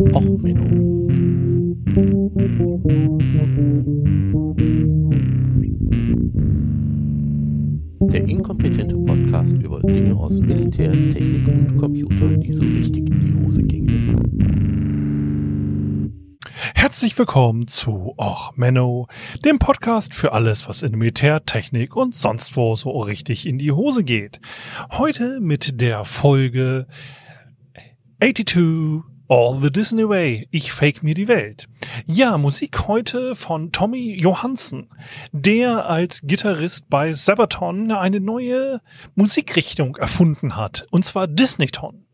Och, Menno. Der inkompetente Podcast über Dinge aus Militär, Technik und Computer, die so richtig in die Hose gingen. Herzlich willkommen zu Och Menno, dem Podcast für alles, was in Militär, Technik und sonst wo so richtig in die Hose geht. Heute mit der Folge 82 All the Disney Way. Ich fake mir die Welt. Ja, Musik heute von Tommy Johansen, der als Gitarrist bei Sabaton eine neue Musikrichtung erfunden hat, und zwar Disneyton.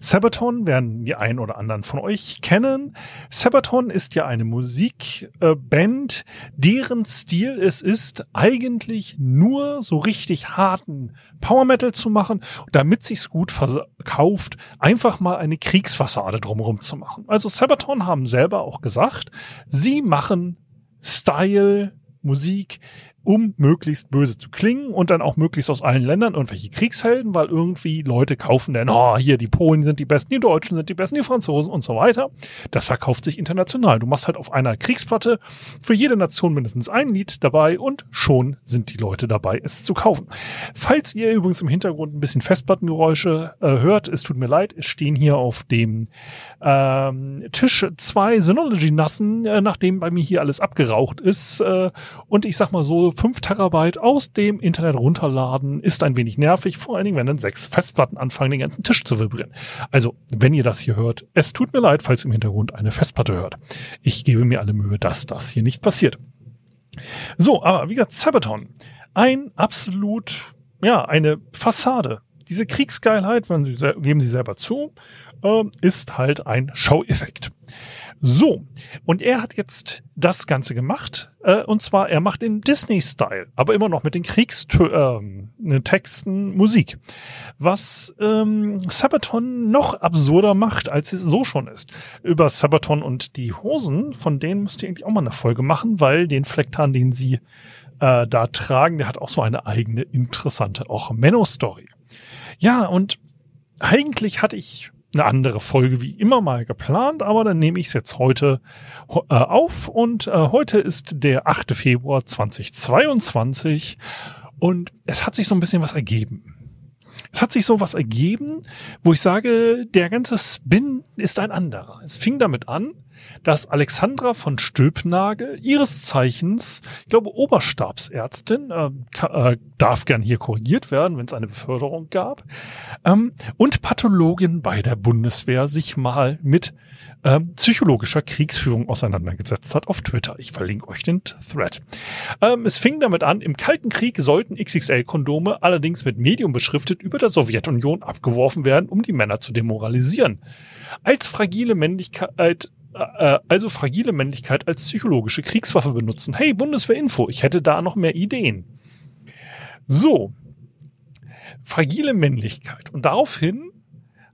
Sabaton werden die einen oder anderen von euch kennen. Sabaton ist ja eine Musikband, deren Stil es ist, eigentlich nur so richtig harten Power Metal zu machen, damit sich's gut verkauft, einfach mal eine Kriegsfassade drumherum zu machen. Also Sabaton haben selber auch gesagt, sie machen Style, Musik, um möglichst böse zu klingen und dann auch möglichst aus allen Ländern irgendwelche Kriegshelden, weil irgendwie Leute kaufen dann, oh, hier die Polen sind die besten, die Deutschen sind die besten, die Franzosen und so weiter. Das verkauft sich international. Du machst halt auf einer Kriegsplatte für jede Nation mindestens ein Lied dabei und schon sind die Leute dabei, es zu kaufen. Falls ihr übrigens im Hintergrund ein bisschen Festplattengeräusche äh, hört, es tut mir leid, es stehen hier auf dem ähm, Tisch zwei Synology-Nassen, äh, nachdem bei mir hier alles abgeraucht ist äh, und ich sag mal so, 5 Terabyte aus dem Internet runterladen ist ein wenig nervig, vor allen Dingen, wenn dann sechs Festplatten anfangen, den ganzen Tisch zu vibrieren. Also, wenn ihr das hier hört, es tut mir leid, falls im Hintergrund eine Festplatte hört. Ich gebe mir alle Mühe, dass das hier nicht passiert. So, aber wie gesagt, Sabaton. Ein absolut, ja, eine Fassade. Diese Kriegsgeilheit, wenn sie, geben sie selber zu, äh, ist halt ein Show-Effekt. So, und er hat jetzt das Ganze gemacht, äh, und zwar er macht den Disney-Style, aber immer noch mit den Kriegstexten ähm, Musik. Was ähm, Sabaton noch absurder macht, als es so schon ist. Über Sabaton und die Hosen, von denen müsst ihr eigentlich auch mal eine Folge machen, weil den Flecktarn, den sie äh, da tragen, der hat auch so eine eigene interessante, auch Menno-Story. Ja, und eigentlich hatte ich eine andere Folge wie immer mal geplant, aber dann nehme ich es jetzt heute äh, auf und äh, heute ist der 8. Februar 2022 und es hat sich so ein bisschen was ergeben. Es hat sich so was ergeben, wo ich sage, der ganze Spin ist ein anderer. Es fing damit an, dass Alexandra von Stülpnagel, ihres Zeichens, ich glaube Oberstabsärztin, äh, äh, darf gern hier korrigiert werden, wenn es eine Beförderung gab, ähm, und Pathologin bei der Bundeswehr sich mal mit ähm, psychologischer Kriegsführung auseinandergesetzt hat auf Twitter. Ich verlinke euch den Thread. Ähm, es fing damit an, im Kalten Krieg sollten XXL-Kondome allerdings mit Medium beschriftet über der Sowjetunion abgeworfen werden, um die Männer zu demoralisieren. Als fragile Männlichkeit äh, also fragile Männlichkeit als psychologische Kriegswaffe benutzen. Hey, Bundeswehrinfo, ich hätte da noch mehr Ideen. So, fragile Männlichkeit. Und daraufhin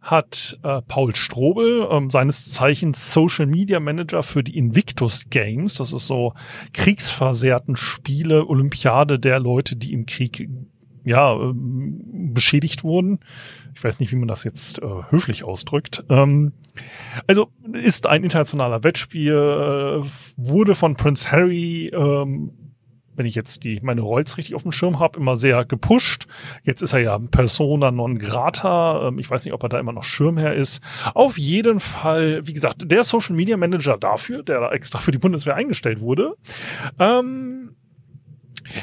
hat äh, Paul Strobel, ähm, seines Zeichens Social Media Manager für die Invictus Games, das ist so kriegsversehrten Spiele, Olympiade der Leute, die im Krieg ja ähm, beschädigt wurden. Ich weiß nicht, wie man das jetzt äh, höflich ausdrückt. Ähm, also ist ein internationaler Wettspiel, äh, wurde von Prince Harry ähm, wenn ich jetzt die meine Rolls richtig auf dem Schirm habe, immer sehr gepusht. Jetzt ist er ja Persona non grata. Ähm, ich weiß nicht, ob er da immer noch Schirmherr ist. Auf jeden Fall, wie gesagt, der Social Media Manager dafür, der da extra für die Bundeswehr eingestellt wurde, ähm,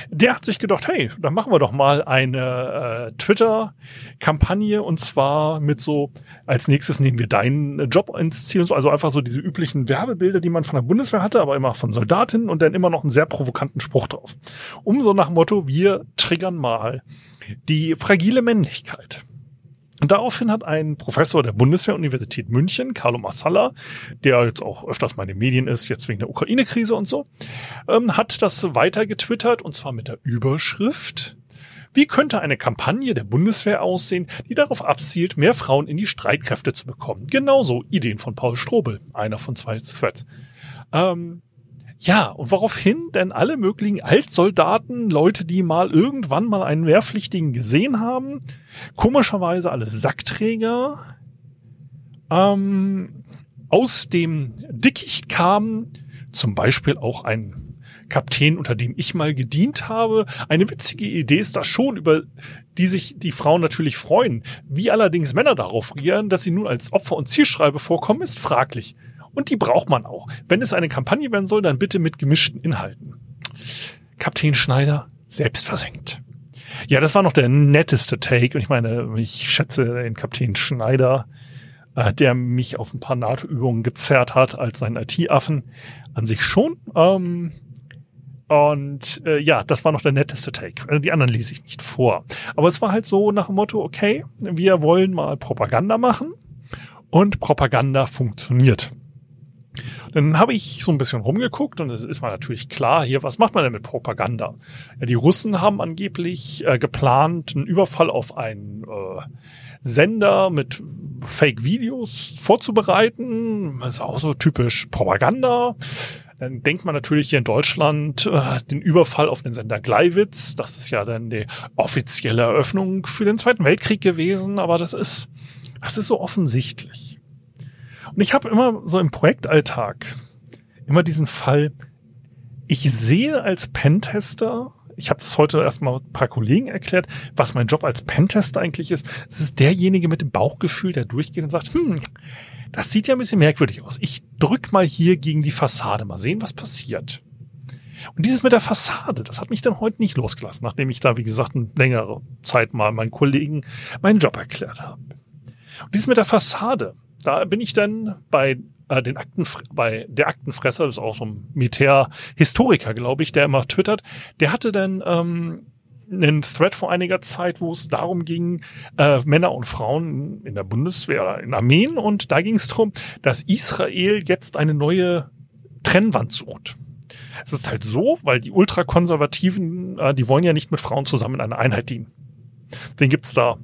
der hat sich gedacht, hey, dann machen wir doch mal eine äh, Twitter-Kampagne und zwar mit so, als nächstes nehmen wir deinen Job ins Ziel, also einfach so diese üblichen Werbebilder, die man von der Bundeswehr hatte, aber immer von Soldatinnen und dann immer noch einen sehr provokanten Spruch drauf. Um so nach Motto, wir triggern mal die fragile Männlichkeit. Und daraufhin hat ein Professor der Bundeswehr-Universität München, Carlo Massala, der jetzt auch öfters mal in den Medien ist, jetzt wegen der Ukraine-Krise und so, ähm, hat das weiter getwittert und zwar mit der Überschrift wie könnte eine Kampagne der Bundeswehr aussehen, die darauf abzielt, mehr Frauen in die Streitkräfte zu bekommen? Genauso Ideen von Paul Strobel, einer von zwei Threads. Ähm, ja, und woraufhin denn alle möglichen Altsoldaten, Leute, die mal irgendwann mal einen Wehrpflichtigen gesehen haben, komischerweise alle Sackträger, ähm, aus dem Dickicht kamen, zum Beispiel auch ein Kapitän, unter dem ich mal gedient habe. Eine witzige Idee ist da schon, über die sich die Frauen natürlich freuen. Wie allerdings Männer darauf reagieren, dass sie nun als Opfer und Zielschreibe vorkommen, ist fraglich. Und die braucht man auch. Wenn es eine Kampagne werden soll, dann bitte mit gemischten Inhalten. Kapitän Schneider selbst versenkt. Ja, das war noch der netteste Take. Und ich meine, ich schätze den Kapitän Schneider, äh, der mich auf ein paar NATO-Übungen gezerrt hat als seinen IT-Affen, an sich schon. Ähm, und äh, ja, das war noch der netteste Take. Also die anderen ließ ich nicht vor. Aber es war halt so nach dem Motto, okay, wir wollen mal Propaganda machen und Propaganda funktioniert. Dann habe ich so ein bisschen rumgeguckt und es ist mal natürlich klar, hier, was macht man denn mit Propaganda? Ja, die Russen haben angeblich äh, geplant, einen Überfall auf einen äh, Sender mit Fake-Videos vorzubereiten. Das ist auch so typisch Propaganda. Dann denkt man natürlich hier in Deutschland äh, den Überfall auf den Sender Gleiwitz. Das ist ja dann die offizielle Eröffnung für den Zweiten Weltkrieg gewesen, aber das ist, das ist so offensichtlich. Und ich habe immer so im Projektalltag immer diesen Fall, ich sehe als Pentester ich habe das heute erstmal ein paar Kollegen erklärt, was mein Job als Pentester eigentlich ist. Es ist derjenige mit dem Bauchgefühl, der durchgeht und sagt, hm, das sieht ja ein bisschen merkwürdig aus. Ich drück mal hier gegen die Fassade, mal sehen, was passiert. Und dieses mit der Fassade, das hat mich dann heute nicht losgelassen, nachdem ich da, wie gesagt, eine längere Zeit mal meinen Kollegen meinen Job erklärt habe. Und dieses mit der Fassade, da bin ich dann bei äh, den Akten, bei der Aktenfresser, das ist auch so ein Militärhistoriker, glaube ich, der immer twittert, der hatte dann ähm, einen Thread vor einiger Zeit, wo es darum ging, äh, Männer und Frauen in der Bundeswehr, in Armeen, und da ging es darum, dass Israel jetzt eine neue Trennwand sucht. Es ist halt so, weil die Ultrakonservativen, äh, die wollen ja nicht mit Frauen zusammen in einer Einheit dienen. Den gibt's da.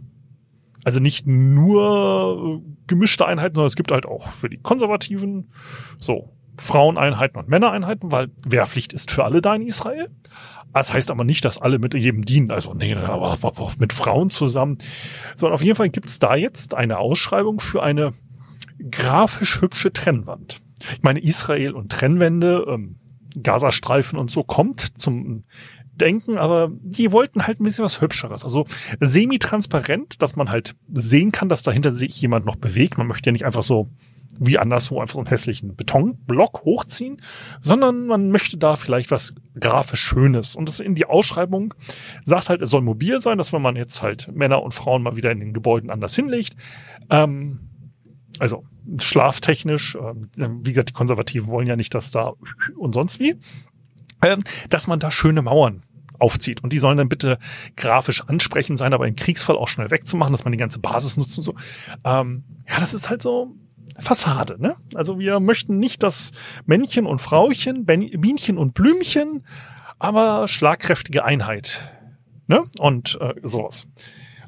Also nicht nur äh, gemischte Einheiten, sondern es gibt halt auch für die Konservativen so Fraueneinheiten und Männereinheiten, weil Wehrpflicht ist für alle da in Israel. Das heißt aber nicht, dass alle mit jedem dienen. Also nee, aber mit Frauen zusammen. Sondern auf jeden Fall gibt es da jetzt eine Ausschreibung für eine grafisch hübsche Trennwand. Ich meine, Israel und Trennwände, ähm, Gazastreifen und so kommt zum Denken, aber die wollten halt ein bisschen was Hübscheres. Also semi-transparent, dass man halt sehen kann, dass dahinter sich jemand noch bewegt. Man möchte ja nicht einfach so wie anderswo einfach so einen hässlichen Betonblock hochziehen, sondern man möchte da vielleicht was grafisch Schönes. Und das in die Ausschreibung sagt halt, es soll mobil sein, dass wenn man jetzt halt Männer und Frauen mal wieder in den Gebäuden anders hinlegt, ähm, also schlaftechnisch, ähm, wie gesagt, die Konservativen wollen ja nicht, dass da und sonst wie, dass man da schöne Mauern aufzieht. Und die sollen dann bitte grafisch ansprechend sein, aber im Kriegsfall auch schnell wegzumachen, dass man die ganze Basis nutzt und so. Ähm, ja, das ist halt so Fassade. Ne? Also wir möchten nicht das Männchen und Frauchen, Bienchen und Blümchen, aber schlagkräftige Einheit. Ne? Und äh, sowas.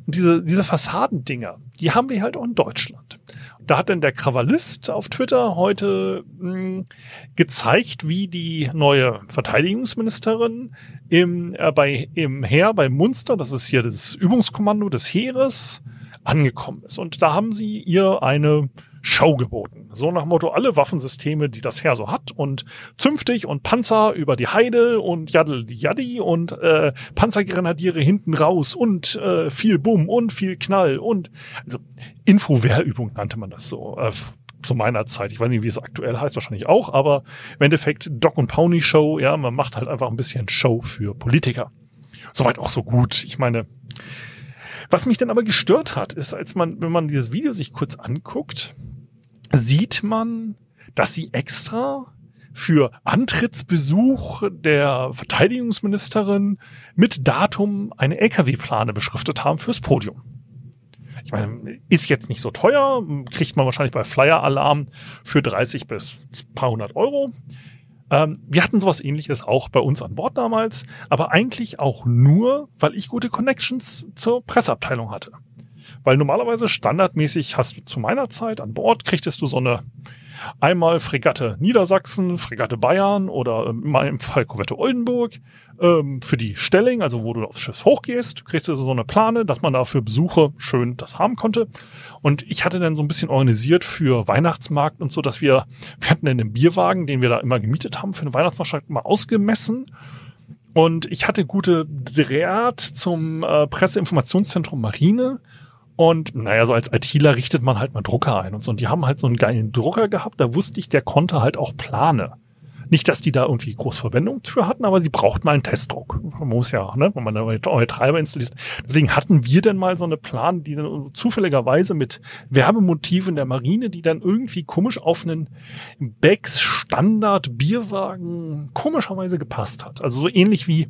Und diese, diese Fassadendinger, die haben wir halt auch in Deutschland. Da hat dann der Krawallist auf Twitter heute mh, hm, gezeigt, wie die neue Verteidigungsministerin im, äh, bei, im Heer bei Munster, das ist hier das Übungskommando des Heeres, angekommen ist. Und da haben sie ihr eine Show geboten. So nach Motto, alle Waffensysteme, die das Heer so hat und zünftig und Panzer über die Heide und Jaddel Jaddi und äh, Panzergrenadiere hinten raus und äh, viel Bumm und viel Knall und also Infowehrübung nannte man das so. Äh, zu meiner Zeit. Ich weiß nicht, wie es aktuell heißt, wahrscheinlich auch, aber im Endeffekt Doc und Pony Show, ja, man macht halt einfach ein bisschen Show für Politiker. Soweit auch so gut. Ich meine, was mich dann aber gestört hat, ist, als man, wenn man dieses Video sich kurz anguckt, sieht man, dass sie extra für Antrittsbesuch der Verteidigungsministerin mit Datum eine LKW-Plane beschriftet haben fürs Podium. Ich meine, ist jetzt nicht so teuer, kriegt man wahrscheinlich bei Flyer Alarm für 30 bis paar hundert Euro. Ähm, wir hatten sowas ähnliches auch bei uns an Bord damals, aber eigentlich auch nur, weil ich gute Connections zur Presseabteilung hatte. Weil normalerweise standardmäßig hast du zu meiner Zeit an Bord, kriegtest du so eine Einmal Fregatte Niedersachsen, Fregatte Bayern oder in meinem Fall Korvette Oldenburg ähm, für die Stelling, also wo du aufs Schiff hochgehst, kriegst du so eine Plane, dass man da für Besuche schön das haben konnte. Und ich hatte dann so ein bisschen organisiert für Weihnachtsmarkt und so, dass wir, wir hatten dann den Bierwagen, den wir da immer gemietet haben, für den Weihnachtsmarkt mal ausgemessen. Und ich hatte gute Draht zum äh, Presseinformationszentrum Marine und naja, so als ITler richtet man halt mal Drucker ein und so. Und die haben halt so einen geilen Drucker gehabt, da wusste ich, der konnte halt auch Plane. Nicht, dass die da irgendwie groß Verwendung für hatten, aber sie braucht mal einen Testdruck. Man muss ja, ne, wenn man da neue Treiber installiert. Deswegen hatten wir dann mal so eine Plan, die dann zufälligerweise mit Werbemotiven der Marine, die dann irgendwie komisch auf einen Becks Standard Bierwagen komischerweise gepasst hat. Also so ähnlich wie,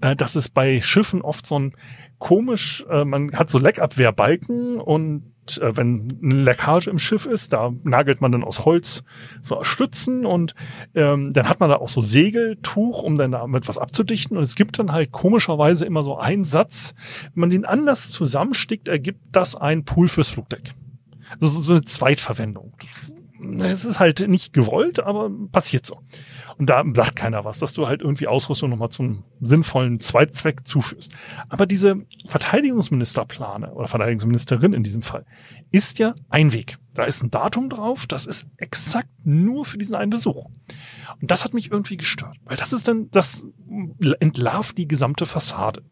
äh, dass es bei Schiffen oft so ein komisch, äh, man hat so Leckabwehrbalken und äh, wenn eine Leckage im Schiff ist, da nagelt man dann aus Holz so Stützen und ähm, dann hat man da auch so Segeltuch, um dann damit was abzudichten. Und es gibt dann halt komischerweise immer so einen Satz, wenn man den anders zusammenstickt, ergibt das ein Pool fürs Flugdeck. Also so eine Zweitverwendung. Es ist halt nicht gewollt, aber passiert so. Und da sagt keiner was, dass du halt irgendwie Ausrüstung nochmal zum sinnvollen Zweitzweck zuführst. Aber diese Verteidigungsministerplane oder Verteidigungsministerin in diesem Fall ist ja ein Weg. Da ist ein Datum drauf, das ist exakt nur für diesen einen Besuch. Und das hat mich irgendwie gestört, weil das ist dann, das entlarvt die gesamte Fassade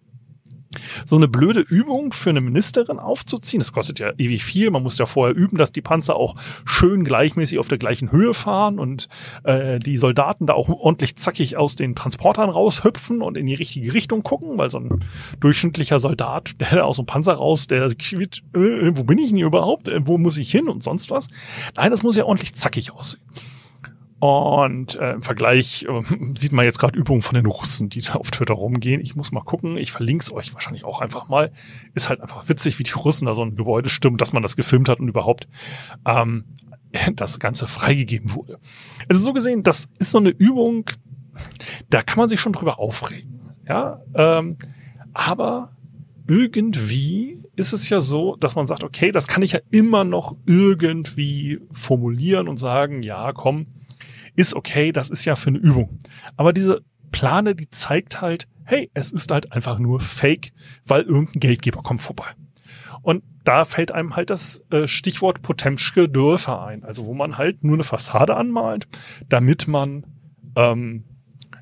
so eine blöde Übung für eine Ministerin aufzuziehen. Das kostet ja ewig viel. Man muss ja vorher üben, dass die Panzer auch schön gleichmäßig auf der gleichen Höhe fahren und äh, die Soldaten da auch ordentlich zackig aus den Transportern raushüpfen und in die richtige Richtung gucken, weil so ein durchschnittlicher Soldat, der aus dem Panzer raus, der quitt, äh, wo bin ich denn hier überhaupt? Äh, wo muss ich hin und sonst was? Nein, das muss ja ordentlich zackig aussehen. Und äh, im Vergleich äh, sieht man jetzt gerade Übungen von den Russen, die da auf Twitter rumgehen. Ich muss mal gucken. Ich verlinke es euch wahrscheinlich auch einfach mal. Ist halt einfach witzig, wie die Russen da so ein Gebäude stimmen, dass man das gefilmt hat und überhaupt ähm, das Ganze freigegeben wurde. Also so gesehen, das ist so eine Übung, da kann man sich schon drüber aufregen. Ja, ähm, aber irgendwie ist es ja so, dass man sagt, okay, das kann ich ja immer noch irgendwie formulieren und sagen, ja, komm, ist okay, das ist ja für eine Übung. Aber diese Plane, die zeigt halt, hey, es ist halt einfach nur Fake, weil irgendein Geldgeber kommt vorbei. Und da fällt einem halt das äh, Stichwort Potemschke Dörfer ein, also wo man halt nur eine Fassade anmalt, damit man ähm,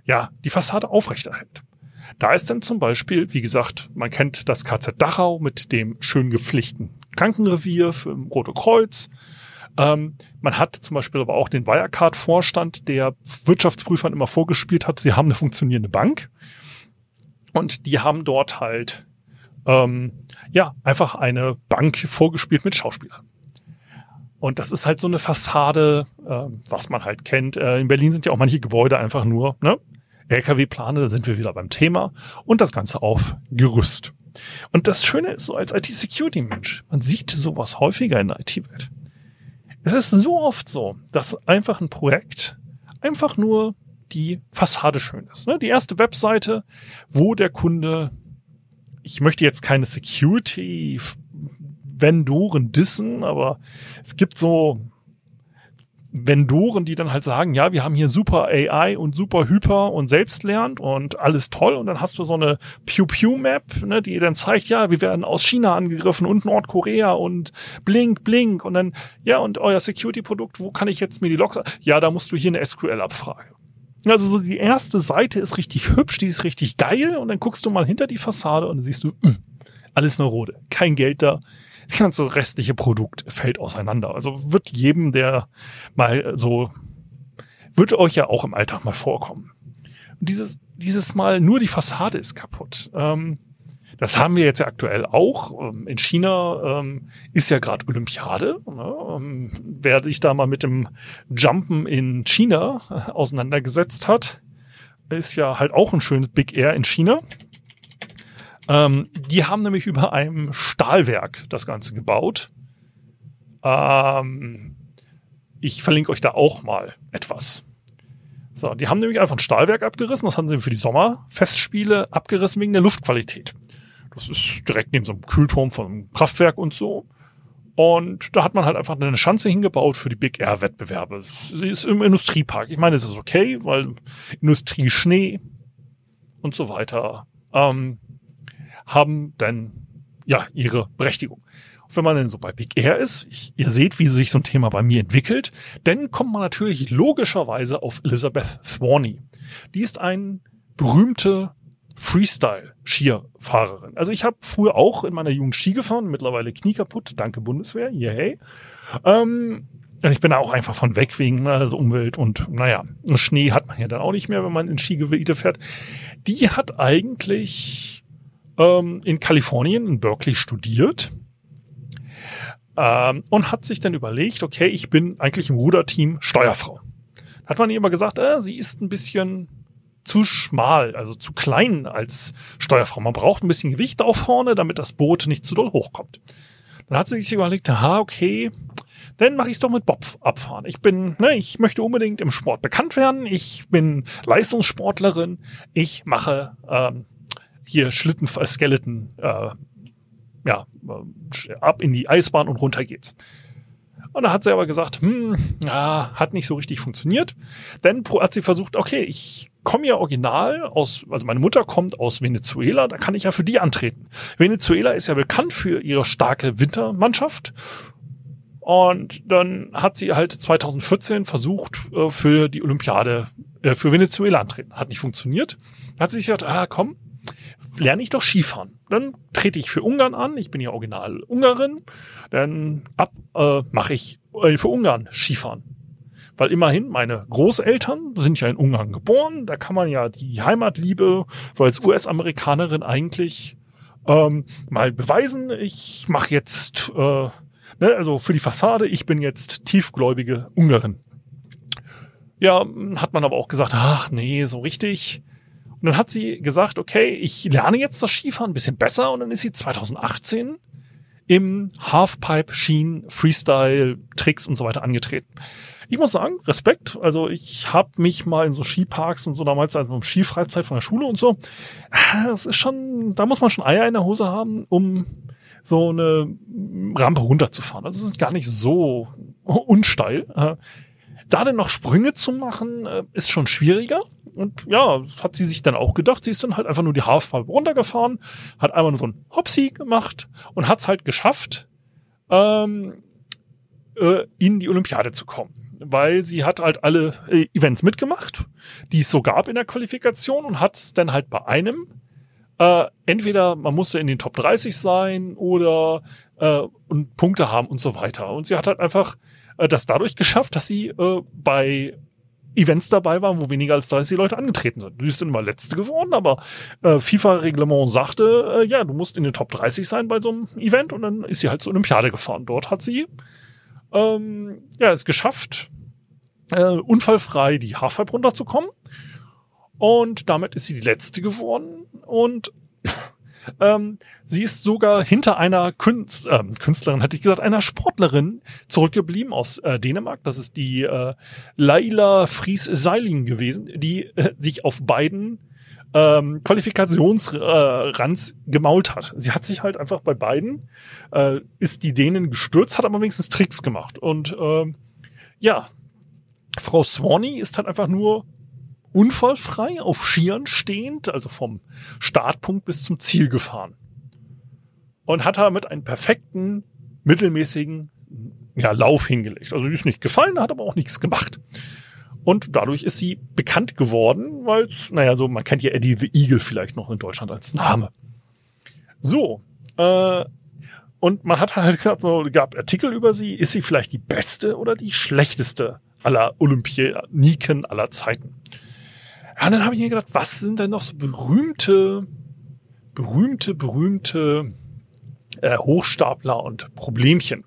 ja die Fassade aufrechterhält. Da ist dann zum Beispiel, wie gesagt, man kennt das KZ Dachau mit dem schön gepflichten Krankenrevier für Rote Kreuz. Ähm, man hat zum Beispiel aber auch den Wirecard-Vorstand, der Wirtschaftsprüfern immer vorgespielt hat, sie haben eine funktionierende Bank. Und die haben dort halt ähm, ja einfach eine Bank vorgespielt mit Schauspielern. Und das ist halt so eine Fassade, äh, was man halt kennt. Äh, in Berlin sind ja auch manche Gebäude einfach nur ne? LKW-Plane, da sind wir wieder beim Thema. Und das Ganze auf Gerüst. Und das Schöne ist so als IT-Security-Mensch, man sieht sowas häufiger in der IT-Welt. Es ist so oft so, dass einfach ein Projekt einfach nur die Fassade schön ist. Ne? Die erste Webseite, wo der Kunde, ich möchte jetzt keine Security Vendoren dissen, aber es gibt so Vendoren, die dann halt sagen, ja, wir haben hier super AI und super Hyper und selbstlernt und alles toll. Und dann hast du so eine Pew-Pew-Map, ne, die dann zeigt, ja, wir werden aus China angegriffen und Nordkorea und blink, blink. Und dann, ja, und euer Security-Produkt, wo kann ich jetzt mir die Logs? Ja, da musst du hier eine SQL-Abfrage. Also so die erste Seite ist richtig hübsch, die ist richtig geil. Und dann guckst du mal hinter die Fassade und dann siehst du, mh, alles marode. Kein Geld da das ganze restliche Produkt fällt auseinander. Also wird jedem, der mal so, wird euch ja auch im Alltag mal vorkommen. Und dieses, dieses Mal nur die Fassade ist kaputt. Ähm, das haben wir jetzt ja aktuell auch. Ähm, in China ähm, ist ja gerade Olympiade. Ne? Ähm, wer sich da mal mit dem Jumpen in China äh, auseinandergesetzt hat, ist ja halt auch ein schönes Big Air in China. Ähm, die haben nämlich über einem Stahlwerk das Ganze gebaut. Ähm, ich verlinke euch da auch mal etwas. So, die haben nämlich einfach ein Stahlwerk abgerissen. Das haben sie für die Sommerfestspiele abgerissen wegen der Luftqualität. Das ist direkt neben so einem Kühlturm von einem Kraftwerk und so. Und da hat man halt einfach eine Schanze hingebaut für die Big Air Wettbewerbe. Sie ist im Industriepark. Ich meine, es ist okay, weil Industrie, Schnee und so weiter ähm, haben dann ja ihre Berechtigung. Und wenn man dann so bei Big Air ist, ich, ihr seht, wie sich so ein Thema bei mir entwickelt, dann kommt man natürlich logischerweise auf Elizabeth Thorney. Die ist ein berühmte Freestyle-Skifahrerin. Also ich habe früher auch in meiner Jugend Ski gefahren, mittlerweile Knie kaputt, danke Bundeswehr, yay. Ähm, ich bin da auch einfach von weg wegen also Umwelt und naja, Schnee hat man ja dann auch nicht mehr, wenn man in Skigebiete fährt. Die hat eigentlich ähm, in Kalifornien, in Berkeley studiert ähm, und hat sich dann überlegt, okay, ich bin eigentlich im Ruderteam Steuerfrau. Hat man ihr immer gesagt, äh, sie ist ein bisschen zu schmal, also zu klein als Steuerfrau. Man braucht ein bisschen Gewicht auf vorne, damit das Boot nicht zu doll hochkommt. Dann hat sie sich überlegt, aha, okay, dann mache ich es doch mit Bob abfahren. Ich bin, ne, ich möchte unbedingt im Sport bekannt werden. Ich bin Leistungssportlerin. Ich mache ähm, hier Schlitten, äh, Skeleton, äh, ja, äh, ab in die Eisbahn und runter geht's. Und da hat sie aber gesagt, hm, ja, hat nicht so richtig funktioniert. Dann hat sie versucht, okay, ich komme ja original aus, also meine Mutter kommt aus Venezuela, da kann ich ja für die antreten. Venezuela ist ja bekannt für ihre starke Wintermannschaft. Und dann hat sie halt 2014 versucht, äh, für die Olympiade für Venezuela antreten. Hat nicht funktioniert. Hat sie sich gesagt, ah komm, lerne ich doch Skifahren. Dann trete ich für Ungarn an. Ich bin ja original Ungarin. Dann ab äh, mache ich äh, für Ungarn Skifahren. Weil immerhin meine Großeltern sind ja in Ungarn geboren. Da kann man ja die Heimatliebe so als US-Amerikanerin eigentlich ähm, mal beweisen. Ich mache jetzt, äh, ne, also für die Fassade, ich bin jetzt tiefgläubige Ungarin. Ja, hat man aber auch gesagt, ach nee, so richtig und dann hat sie gesagt, okay, ich lerne jetzt das Skifahren ein bisschen besser und dann ist sie 2018 im Halfpipe, Skien, Freestyle, Tricks und so weiter angetreten. Ich muss sagen, Respekt. Also ich habe mich mal in so Skiparks und so damals also um Skifreizeit von der Schule und so. Das ist schon, da muss man schon Eier in der Hose haben, um so eine Rampe runterzufahren. Also es ist gar nicht so unsteil. Da denn noch Sprünge zu machen, äh, ist schon schwieriger. Und ja, hat sie sich dann auch gedacht, sie ist dann halt einfach nur die Halfpipe runtergefahren, hat einmal nur so ein Hopsi gemacht und hat es halt geschafft, ähm, äh, in die Olympiade zu kommen. Weil sie hat halt alle äh, Events mitgemacht, die es so gab in der Qualifikation und hat es dann halt bei einem äh, entweder man musste in den Top 30 sein oder äh, und Punkte haben und so weiter. Und sie hat halt einfach äh, das dadurch geschafft, dass sie äh, bei Events dabei war, wo weniger als 30 Leute angetreten sind. Sie ist dann immer letzte geworden, aber äh, FIFA-Reglement sagte, äh, ja, du musst in den Top 30 sein bei so einem Event und dann ist sie halt zur Olympiade gefahren. Dort hat sie ähm, ja es geschafft, äh, unfallfrei die Halfpipe runterzukommen. Und damit ist sie die letzte geworden. Und ähm, sie ist sogar hinter einer Künst, äh, Künstlerin, hätte ich gesagt, einer Sportlerin zurückgeblieben aus äh, Dänemark. Das ist die äh, Laila Fries-Seiling gewesen, die äh, sich auf beiden ähm, Qualifikationsrands äh, gemault hat. Sie hat sich halt einfach bei beiden, äh, ist die Dänen gestürzt, hat aber wenigstens Tricks gemacht. Und äh, ja, Frau Swanee ist halt einfach nur unfallfrei auf Skiern stehend, also vom Startpunkt bis zum Ziel gefahren. Und hat damit einen perfekten, mittelmäßigen ja, Lauf hingelegt. Also die ist nicht gefallen, hat aber auch nichts gemacht. Und dadurch ist sie bekannt geworden, weil, naja, so, man kennt ja Eddie the Eagle vielleicht noch in Deutschland als Name. So, äh, und man hat halt gesagt, so, gab Artikel über sie, ist sie vielleicht die beste oder die schlechteste aller Olympioniken aller Zeiten? Ja, und dann habe ich mir gedacht, was sind denn noch so berühmte, berühmte, berühmte äh, Hochstapler und Problemchen?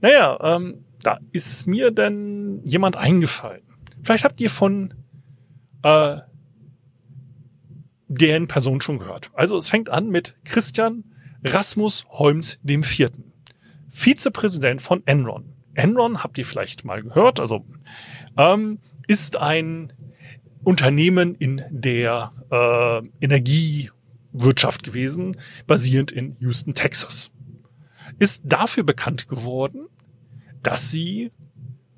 Naja, ähm, da ist mir denn jemand eingefallen. Vielleicht habt ihr von äh, deren Person schon gehört. Also es fängt an mit Christian Rasmus Holmes dem Vierten, Vizepräsident von Enron. Enron habt ihr vielleicht mal gehört, also ähm, ist ein Unternehmen in der äh, Energiewirtschaft gewesen, basierend in Houston, Texas. ist dafür bekannt geworden, dass sie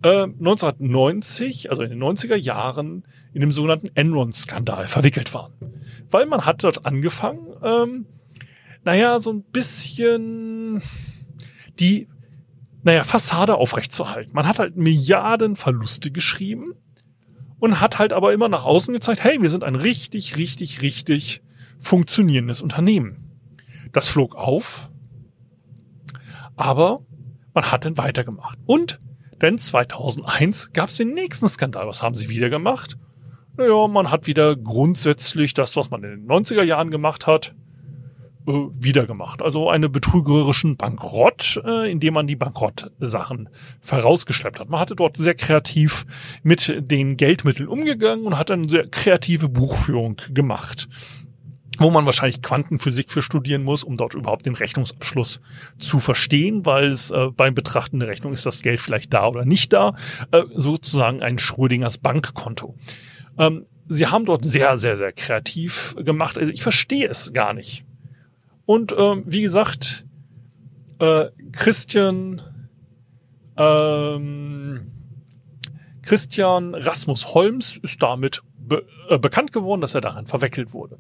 äh, 1990, also in den 90er Jahren, in dem sogenannten Enron-Skandal verwickelt waren. Weil man hat dort angefangen, ähm, naja, so ein bisschen die, naja, Fassade aufrechtzuerhalten. Man hat halt Milliarden Verluste geschrieben und hat halt aber immer nach außen gezeigt, hey, wir sind ein richtig, richtig, richtig funktionierendes Unternehmen. Das flog auf, aber man hat dann weitergemacht. Und denn 2001 gab es den nächsten Skandal. Was haben sie wieder gemacht? Naja, man hat wieder grundsätzlich das, was man in den 90er Jahren gemacht hat, äh, wieder gemacht. Also einen betrügerischen Bankrott, äh, indem man die Bankrottsachen vorausgeschleppt hat. Man hatte dort sehr kreativ mit den Geldmitteln umgegangen und hat eine sehr kreative Buchführung gemacht wo man wahrscheinlich Quantenphysik für studieren muss, um dort überhaupt den Rechnungsabschluss zu verstehen, weil es äh, beim Betrachten der Rechnung ist das Geld vielleicht da oder nicht da, äh, sozusagen ein Schrödingers Bankkonto. Ähm, sie haben dort sehr, sehr, sehr kreativ gemacht. Also ich verstehe es gar nicht. Und ähm, wie gesagt, äh, Christian ähm, Christian Rasmus Holmes ist damit be äh, bekannt geworden, dass er darin verwickelt wurde.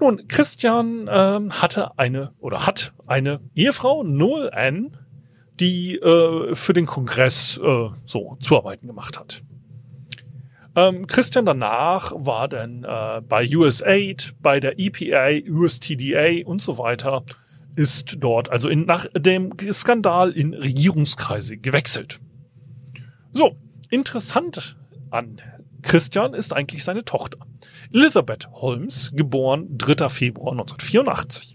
Nun, Christian ähm, hatte eine oder hat eine Ehefrau, Noel Ann, die äh, für den Kongress äh, so Zuarbeiten gemacht hat. Ähm, Christian danach war dann äh, bei USAID, bei der EPA, USTDA und so weiter, ist dort also in, nach dem Skandal in Regierungskreise gewechselt. So, interessant an Christian ist eigentlich seine Tochter. Elizabeth Holmes, geboren 3. Februar 1984.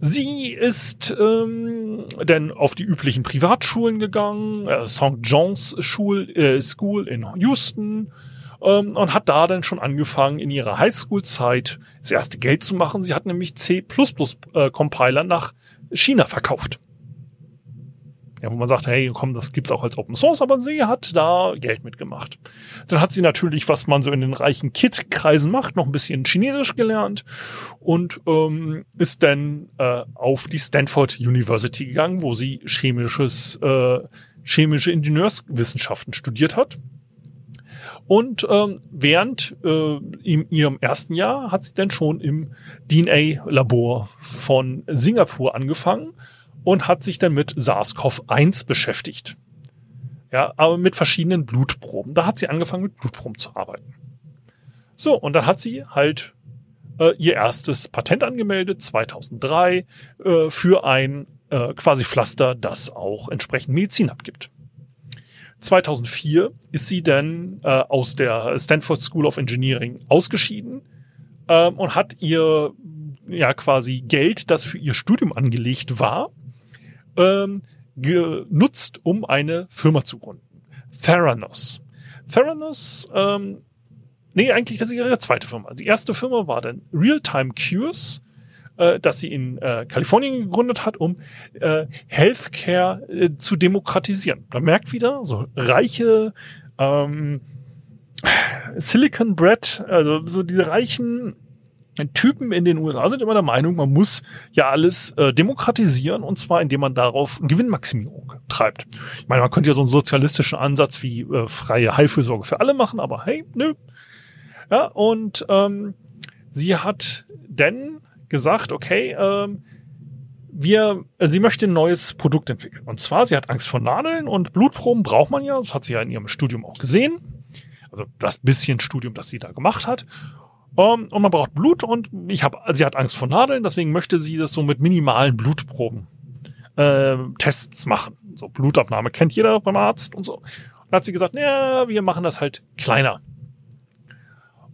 Sie ist ähm, denn auf die üblichen Privatschulen gegangen, äh, St. John's Schul, äh, School in Houston, ähm, und hat da dann schon angefangen, in ihrer Highschool-Zeit das erste Geld zu machen. Sie hat nämlich C++-Compiler äh, nach China verkauft ja, wo man sagt, hey, komm, das gibt's auch als Open Source, aber sie hat da Geld mitgemacht. Dann hat sie natürlich, was man so in den reichen Kit-Kreisen macht, noch ein bisschen Chinesisch gelernt und ähm, ist dann äh, auf die Stanford University gegangen, wo sie chemisches, äh, chemische Ingenieurswissenschaften studiert hat. Und ähm, während äh, in ihrem ersten Jahr hat sie dann schon im DNA-Labor von Singapur angefangen und hat sich dann mit SARS-CoV-1 beschäftigt. Ja, aber mit verschiedenen Blutproben. Da hat sie angefangen mit Blutproben zu arbeiten. So, und dann hat sie halt äh, ihr erstes Patent angemeldet, 2003, äh, für ein äh, quasi Pflaster, das auch entsprechend Medizin abgibt. 2004 ist sie dann äh, aus der Stanford School of Engineering ausgeschieden äh, und hat ihr ja quasi Geld, das für ihr Studium angelegt war, ähm, genutzt, um eine Firma zu gründen. Theranos. Theranos, ähm, nee, eigentlich das ist ihre zweite Firma. Die erste Firma war dann Realtime Cures, äh, das sie in äh, Kalifornien gegründet hat, um äh, Healthcare äh, zu demokratisieren. Man merkt wieder, so reiche ähm, Silicon Bread, also so diese reichen Typen in den USA sind immer der Meinung, man muss ja alles äh, demokratisieren und zwar indem man darauf Gewinnmaximierung treibt. Ich meine, man könnte ja so einen sozialistischen Ansatz wie äh, freie Heilfürsorge für alle machen, aber hey, nö. Ja, und ähm, sie hat denn gesagt, okay, ähm, wir, äh, sie möchte ein neues Produkt entwickeln. Und zwar, sie hat Angst vor Nadeln und Blutproben braucht man ja, das hat sie ja in ihrem Studium auch gesehen. Also das bisschen Studium, das sie da gemacht hat. Um, ähm, und man braucht Blut und ich habe, sie hat Angst vor Nadeln, deswegen möchte sie das so mit minimalen Blutproben äh, Tests machen. So Blutabnahme kennt jeder beim Arzt und so. Und hat sie gesagt, ja, wir machen das halt kleiner.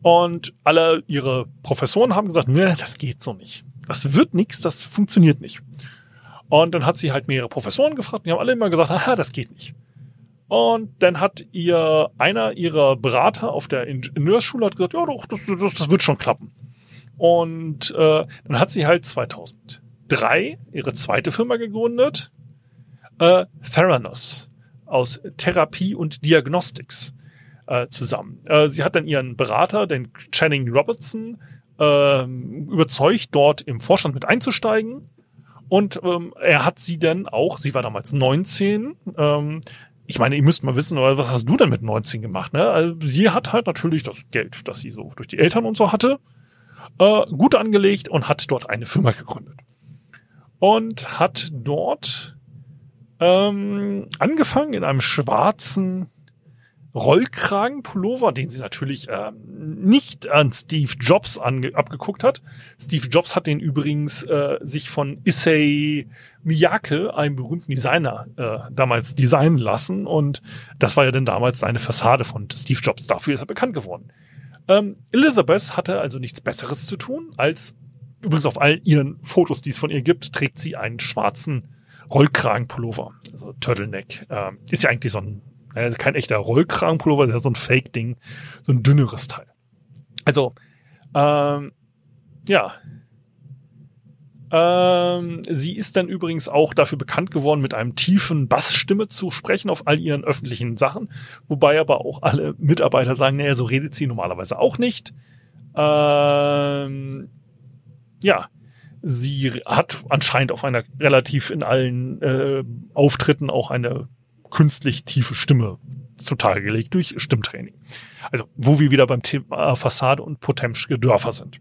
Und alle ihre Professoren haben gesagt, ne, das geht so nicht. Das wird nichts, das funktioniert nicht. Und dann hat sie halt mehrere Professoren gefragt, die haben alle immer gesagt, aha, das geht nicht. Und dann hat ihr einer ihrer Berater auf der Ingenieursschule hat gesagt, ja doch, das, das, das wird schon klappen. Und äh, dann hat sie halt 2003 ihre zweite Firma gegründet, äh, Theranos aus Therapie und Diagnostics äh, zusammen. Äh, sie hat dann ihren Berater, den Channing Robertson, äh, überzeugt, dort im Vorstand mit einzusteigen Und ähm, er hat sie dann auch, sie war damals 19, ähm, ich meine, ihr müsst mal wissen, was hast du denn mit 19 gemacht? Ne? Also sie hat halt natürlich das Geld, das sie so durch die Eltern und so hatte, äh, gut angelegt und hat dort eine Firma gegründet. Und hat dort ähm, angefangen in einem schwarzen Rollkragenpullover, den sie natürlich ähm, nicht an Steve Jobs ange abgeguckt hat. Steve Jobs hat den übrigens äh, sich von Issei Miyake, einem berühmten Designer, äh, damals designen lassen. Und das war ja dann damals seine Fassade von Steve Jobs. Dafür ist er bekannt geworden. Ähm, Elizabeth hatte also nichts Besseres zu tun, als übrigens auf all ihren Fotos, die es von ihr gibt, trägt sie einen schwarzen Rollkragenpullover, also Turtleneck. Ähm, ist ja eigentlich so ein also kein echter Rollkragenpullover, das ist ja so ein Fake-Ding, so ein dünneres Teil. Also, ähm, ja. Ähm, sie ist dann übrigens auch dafür bekannt geworden, mit einem tiefen Bassstimme zu sprechen auf all ihren öffentlichen Sachen, wobei aber auch alle Mitarbeiter sagen, naja, so redet sie normalerweise auch nicht. Ähm, ja, sie hat anscheinend auf einer relativ in allen äh, Auftritten auch eine künstlich tiefe Stimme zutage gelegt durch Stimmtraining. Also, wo wir wieder beim Thema Fassade und Potemschke Dörfer sind.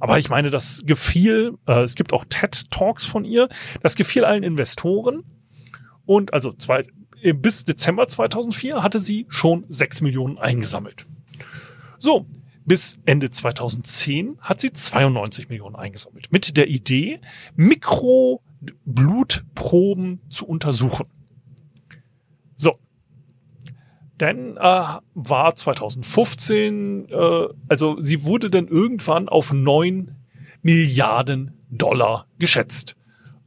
Aber ich meine, das gefiel, äh, es gibt auch TED-Talks von ihr, das gefiel allen Investoren. Und also zwei, äh, bis Dezember 2004 hatte sie schon sechs Millionen eingesammelt. So, bis Ende 2010 hat sie 92 Millionen eingesammelt. Mit der Idee, Mikroblutproben zu untersuchen. So. Dann äh, war 2015, äh, also sie wurde dann irgendwann auf neun Milliarden Dollar geschätzt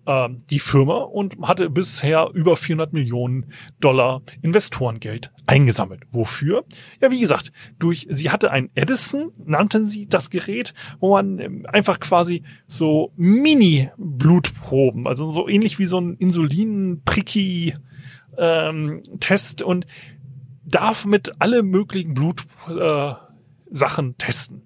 ähm, die Firma und hatte bisher über 400 Millionen Dollar Investorengeld eingesammelt. Wofür? Ja, wie gesagt, durch, sie hatte ein Edison, nannten sie das Gerät, wo man ähm, einfach quasi so Mini-Blutproben, also so ähnlich wie so ein Insulin-Pricky ähm, Test und darf mit alle möglichen Blutsachen äh, testen.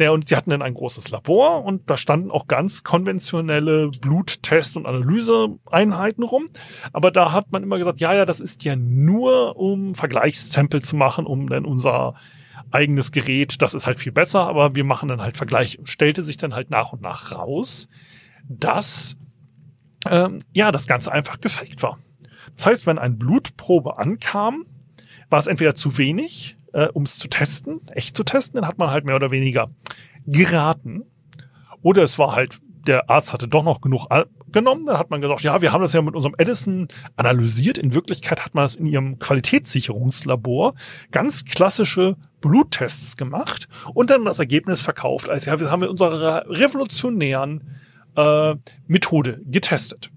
Ja, und sie hatten dann ein großes Labor und da standen auch ganz konventionelle Bluttest- und Analyseeinheiten rum. Aber da hat man immer gesagt, ja, ja, das ist ja nur, um Vergleichssample zu machen, um dann unser eigenes Gerät, das ist halt viel besser, aber wir machen dann halt Vergleich. Stellte sich dann halt nach und nach raus, dass ähm, ja das Ganze einfach gefaked war. Das heißt, wenn ein Blutprobe ankam, war es entweder zu wenig, äh, um es zu testen, echt zu testen, dann hat man halt mehr oder weniger geraten. Oder es war halt, der Arzt hatte doch noch genug genommen, dann hat man gesagt, ja, wir haben das ja mit unserem Edison analysiert. In Wirklichkeit hat man das in ihrem Qualitätssicherungslabor ganz klassische Bluttests gemacht und dann das Ergebnis verkauft, als ja, wir haben mit unserer revolutionären äh, Methode getestet.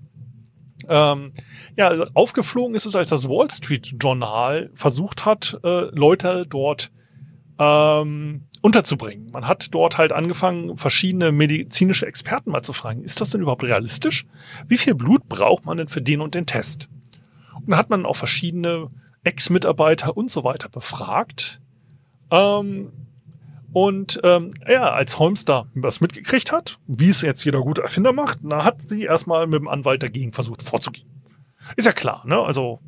Ähm, ja, aufgeflogen ist es, als das Wall Street Journal versucht hat, äh, Leute dort ähm, unterzubringen. Man hat dort halt angefangen, verschiedene medizinische Experten mal zu fragen, ist das denn überhaupt realistisch? Wie viel Blut braucht man denn für den und den Test? Und dann hat man auch verschiedene Ex-Mitarbeiter und so weiter befragt. Ähm, und ähm, ja, als Holmes da was mitgekriegt hat, wie es jetzt jeder gute Erfinder macht, da hat sie erstmal mit dem Anwalt dagegen versucht vorzugehen. Ist ja klar, ne? Also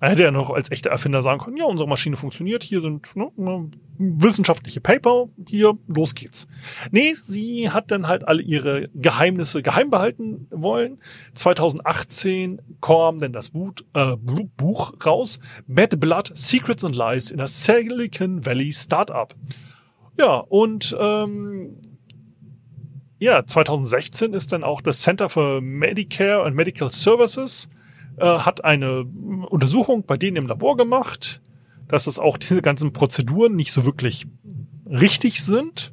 man hätte ja noch als echter Erfinder sagen können, ja, unsere Maschine funktioniert, hier sind ne, ne wissenschaftliche Paper, hier, los geht's. Nee, sie hat dann halt alle ihre Geheimnisse geheim behalten wollen. 2018 kam dann das Buch, äh, Buch raus, Bad Blood, Secrets and Lies in a Silicon Valley Startup. Ja, und ähm, ja, 2016 ist dann auch das Center for Medicare and Medical Services äh, hat eine Untersuchung bei denen im Labor gemacht, dass es auch diese ganzen Prozeduren nicht so wirklich richtig sind.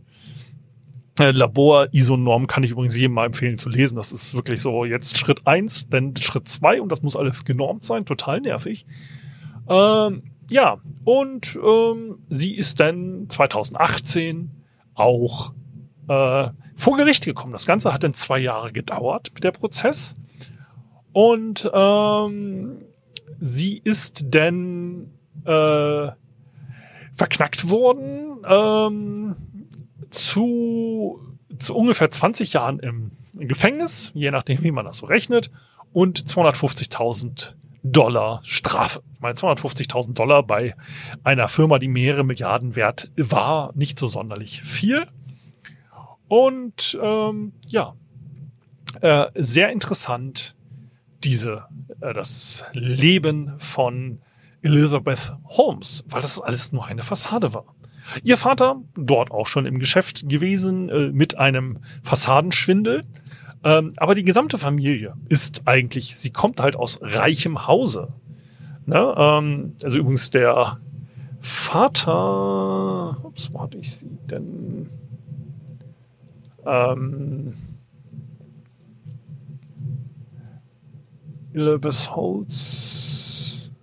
Äh, Labor ISO-Norm kann ich übrigens jedem mal empfehlen zu lesen. Das ist wirklich so jetzt Schritt eins, dann Schritt zwei und das muss alles genormt sein. Total nervig. Ähm, ja, und ähm, sie ist dann 2018 auch äh, vor Gericht gekommen. Das Ganze hat dann zwei Jahre gedauert, der Prozess. Und ähm, sie ist dann äh, verknackt worden ähm, zu, zu ungefähr 20 Jahren im Gefängnis, je nachdem, wie man das so rechnet, und 250.000 Dollar Strafe. Ich meine, 250.000 Dollar bei einer Firma, die mehrere Milliarden wert war, nicht so sonderlich viel. Und ähm, ja, äh, sehr interessant diese äh, das Leben von Elizabeth Holmes, weil das alles nur eine Fassade war. Ihr Vater, dort auch schon im Geschäft gewesen, äh, mit einem Fassadenschwindel. Ähm, aber die gesamte Familie ist eigentlich, sie kommt halt aus reichem Hause. Ne? Ähm, also übrigens der Vater, ups, wo hatte ich sie denn? Ähm, Elizabeth Holmes.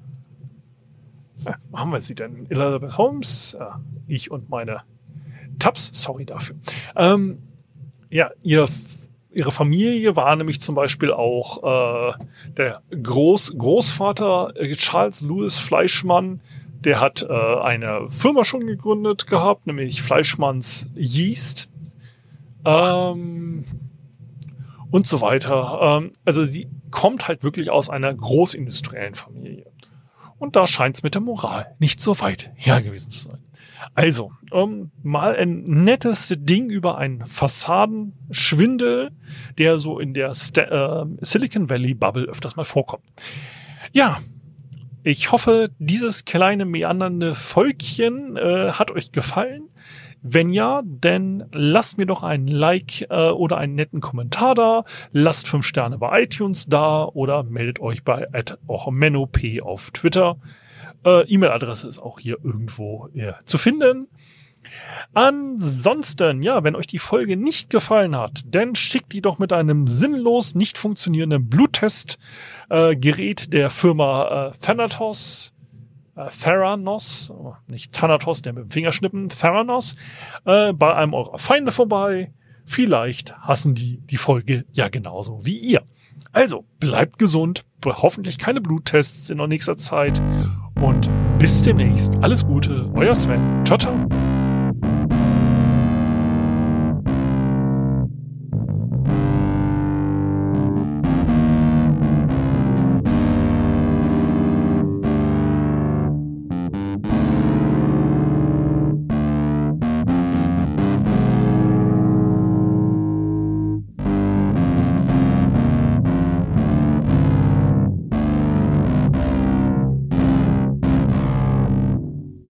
Äh, wo haben wir sie denn? Elizabeth Holmes, äh, ich und meine Tabs, sorry dafür. Ähm, ja, ihr, ihre Familie war nämlich zum Beispiel auch äh, der Groß, Großvater äh, Charles Louis Fleischmann, der hat äh, eine Firma schon gegründet gehabt, nämlich Fleischmanns Yeast. Ähm, und so weiter. Ähm, also sie kommt halt wirklich aus einer großindustriellen Familie. Und da scheint es mit der Moral nicht so weit her gewesen zu sein. Also, ähm, mal ein nettes Ding über einen Fassadenschwindel, der so in der Sta äh, Silicon Valley Bubble öfters mal vorkommt. Ja, ich hoffe, dieses kleine meandernde Volkchen äh, hat euch gefallen. Wenn ja, dann lasst mir doch ein Like äh, oder einen netten Kommentar da, lasst fünf Sterne bei iTunes da oder meldet euch bei menop auf Twitter. Äh, E-Mail-Adresse ist auch hier irgendwo äh, zu finden. Ansonsten, ja, wenn euch die Folge nicht gefallen hat, dann schickt die doch mit einem sinnlos nicht funktionierenden Bluttest-Gerät äh, der Firma äh, Thanatos äh, Theranos, oh, nicht Thanatos, der mit dem Fingerschnippen, Theranos, äh, bei einem eurer Feinde vorbei. Vielleicht hassen die die Folge ja genauso wie ihr. Also bleibt gesund, hoffentlich keine Bluttests in der nächster Zeit und bis demnächst. Alles Gute, euer Sven. Ciao, ciao.